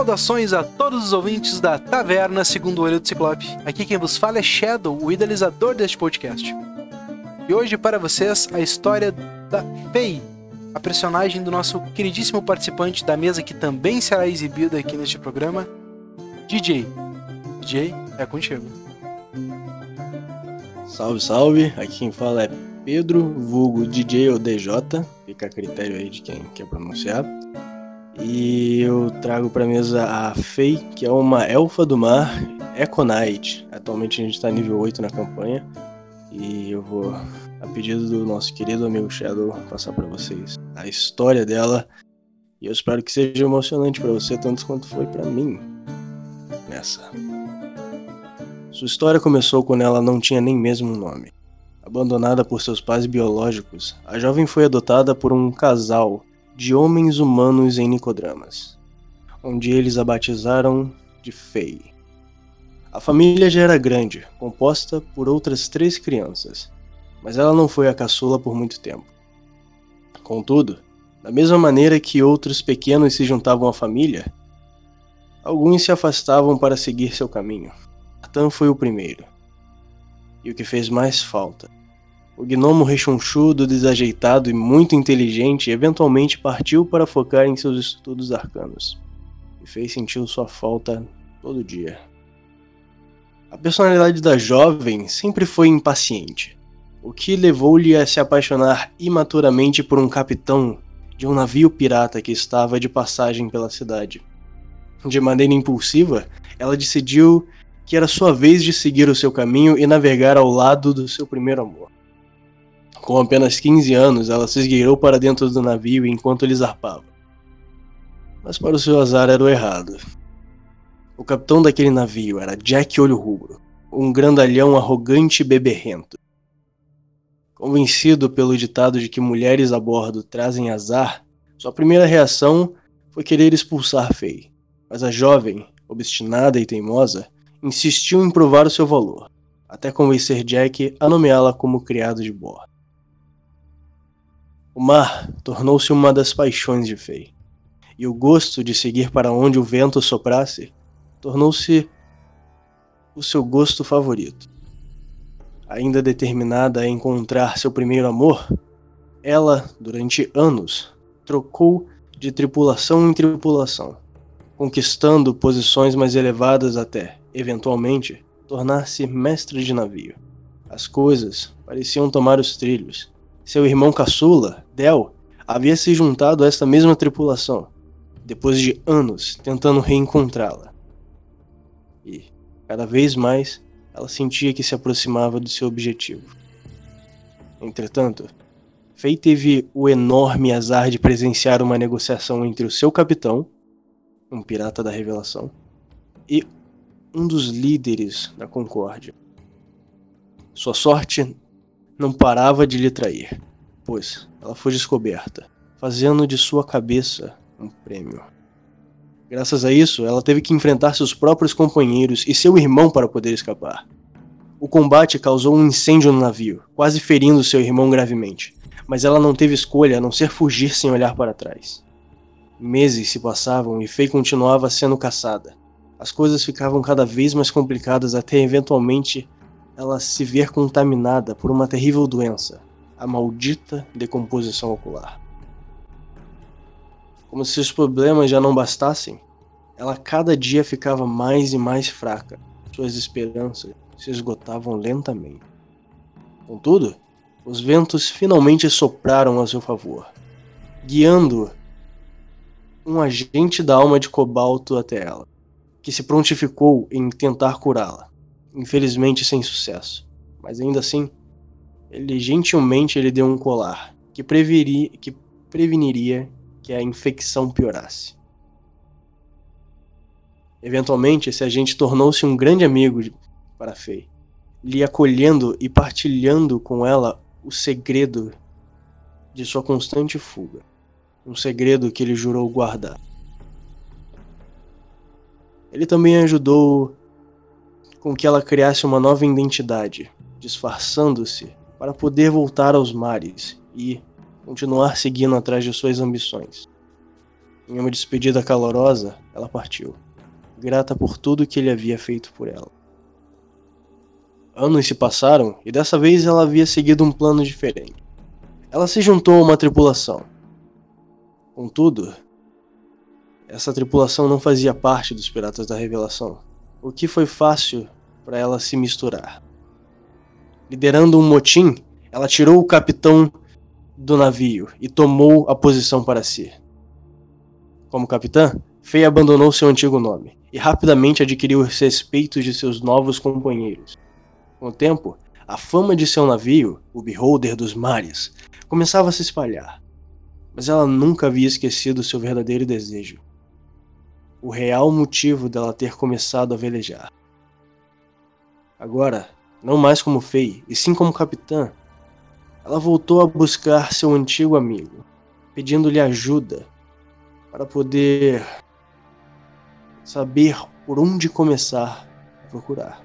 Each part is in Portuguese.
Saudações a todos os ouvintes da Taverna Segundo Olho do Ciclope. Aqui quem vos fala é Shadow, o idealizador deste podcast. E hoje para vocês a história da Faye, a personagem do nosso queridíssimo participante da mesa que também será exibida aqui neste programa, DJ. DJ, é contigo. Salve, salve. Aqui quem fala é Pedro, vulgo DJ ou DJ, fica a critério aí de quem quer pronunciar. E eu trago para mesa a Fei, que é uma elfa do mar, Econite. Atualmente a gente está nível 8 na campanha. E eu vou, a pedido do nosso querido amigo Shadow, passar para vocês a história dela. E eu espero que seja emocionante para você, tanto quanto foi para mim nessa. Sua história começou quando ela não tinha nem mesmo um nome. Abandonada por seus pais biológicos, a jovem foi adotada por um casal de homens humanos em Nicodramas, onde eles a batizaram de Fei. A família já era grande, composta por outras três crianças, mas ela não foi a caçula por muito tempo. Contudo, da mesma maneira que outros pequenos se juntavam à família, alguns se afastavam para seguir seu caminho. Artan foi o primeiro. E o que fez mais falta o gnomo rechonchudo, desajeitado e muito inteligente eventualmente partiu para focar em seus estudos arcanos e fez sentir sua falta todo dia. A personalidade da jovem sempre foi impaciente, o que levou-lhe a se apaixonar imaturamente por um capitão de um navio pirata que estava de passagem pela cidade. De maneira impulsiva, ela decidiu que era sua vez de seguir o seu caminho e navegar ao lado do seu primeiro amor. Com apenas 15 anos, ela se esgueirou para dentro do navio enquanto ele zarpava. Mas para o seu azar era o errado. O capitão daquele navio era Jack Olho Rubro, um grandalhão arrogante e beberrento. Convencido pelo ditado de que mulheres a bordo trazem azar, sua primeira reação foi querer expulsar Faye. Mas a jovem, obstinada e teimosa, insistiu em provar o seu valor, até convencer Jack a nomeá-la como criado de bordo. O mar tornou-se uma das paixões de Fei, e o gosto de seguir para onde o vento soprasse tornou-se o seu gosto favorito. Ainda determinada a encontrar seu primeiro amor, ela, durante anos, trocou de tripulação em tripulação, conquistando posições mais elevadas até, eventualmente, tornar-se mestre de navio. As coisas pareciam tomar os trilhos, seu irmão caçula, Del, havia se juntado a esta mesma tripulação, depois de anos tentando reencontrá-la. E, cada vez mais, ela sentia que se aproximava do seu objetivo. Entretanto, Faye teve o enorme azar de presenciar uma negociação entre o seu capitão, um pirata da revelação, e um dos líderes da Concórdia. Sua sorte não parava de lhe trair, pois ela foi descoberta, fazendo de sua cabeça um prêmio. Graças a isso, ela teve que enfrentar seus próprios companheiros e seu irmão para poder escapar. O combate causou um incêndio no navio, quase ferindo seu irmão gravemente, mas ela não teve escolha a não ser fugir sem olhar para trás. Meses se passavam e Faye continuava sendo caçada. As coisas ficavam cada vez mais complicadas até eventualmente ela se ver contaminada por uma terrível doença, a maldita decomposição ocular. Como se os problemas já não bastassem, ela cada dia ficava mais e mais fraca. Suas esperanças se esgotavam lentamente. Contudo, os ventos finalmente sopraram a seu favor, guiando um agente da alma de cobalto até ela, que se prontificou em tentar curá-la infelizmente sem sucesso. Mas ainda assim, ele gentilmente ele deu um colar que, preveri, que preveniria que a infecção piorasse. Eventualmente, esse agente tornou-se um grande amigo para Fei, lhe acolhendo e partilhando com ela o segredo de sua constante fuga, um segredo que ele jurou guardar. Ele também ajudou com que ela criasse uma nova identidade, disfarçando-se para poder voltar aos mares e continuar seguindo atrás de suas ambições. Em uma despedida calorosa, ela partiu, grata por tudo que ele havia feito por ela. Anos se passaram e dessa vez ela havia seguido um plano diferente. Ela se juntou a uma tripulação. Contudo, essa tripulação não fazia parte dos Piratas da Revelação, o que foi fácil para ela se misturar. Liderando um motim, ela tirou o capitão do navio e tomou a posição para si. Como capitã, Faye abandonou seu antigo nome e rapidamente adquiriu os respeitos de seus novos companheiros. Com o tempo, a fama de seu navio, o Beholder dos Mares, começava a se espalhar. Mas ela nunca havia esquecido seu verdadeiro desejo. O real motivo dela ter começado a velejar. Agora, não mais como Fei, e sim como capitã, ela voltou a buscar seu antigo amigo, pedindo-lhe ajuda para poder saber por onde começar a procurar.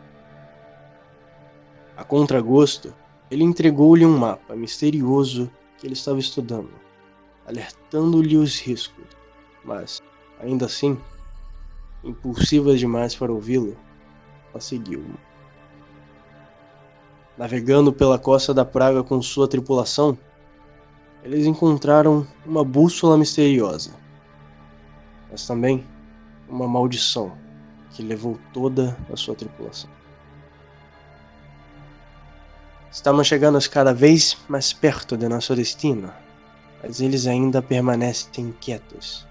A contragosto, ele entregou-lhe um mapa misterioso que ele estava estudando, alertando-lhe os riscos, mas, ainda assim, impulsiva demais para ouvi-lo, ela seguiu. Navegando pela costa da praga com sua tripulação, eles encontraram uma bússola misteriosa, mas também uma maldição que levou toda a sua tripulação. Estamos chegando cada vez mais perto de nosso destino, mas eles ainda permanecem quietos.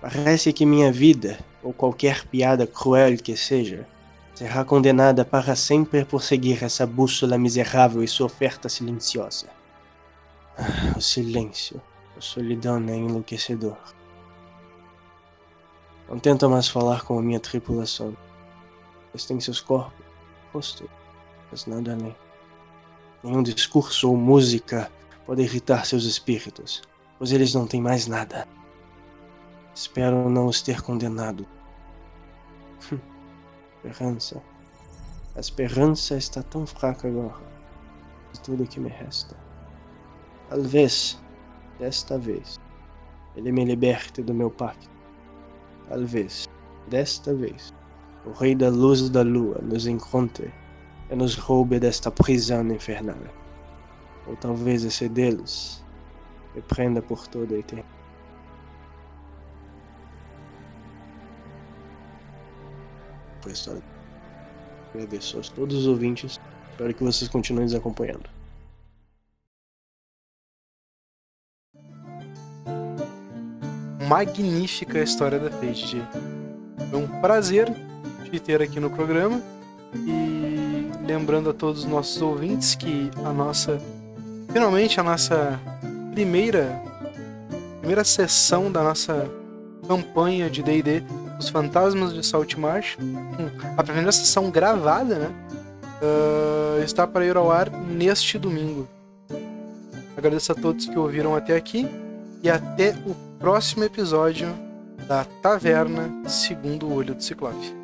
Parece que minha vida, ou qualquer piada cruel que seja, será condenada para sempre por seguir essa bússola miserável e sua oferta silenciosa. Ah, o silêncio, a solidão é enlouquecedor. Não tento mais falar com a minha tripulação. Eles têm seus corpos, rosto, mas nada além. Nenhum discurso ou música pode irritar seus espíritos, pois eles não têm mais nada. Espero não os ter condenado. esperança. A esperança está tão fraca agora. É tudo que me resta. Talvez, desta vez, ele me liberte do meu pacto. Talvez, desta vez, o Rei da Luz da Lua nos encontre e nos roube desta prisão infernal. Ou talvez esse deles me prenda por toda a eternidade. História. Agradeço a todos os ouvintes. Espero que vocês continuem nos acompanhando. Magnífica a história da Fate. Foi um prazer te ter aqui no programa. E lembrando a todos os nossos ouvintes que a nossa. Finalmente a nossa primeira. Primeira sessão da nossa campanha de DD, Os Fantasmas de Saltmarsh. Hum, a primeira sessão gravada, né? Uh, está para ir ao ar neste domingo. Agradeço a todos que ouviram até aqui e até o próximo episódio da Taverna Segundo o Olho do Ciclope.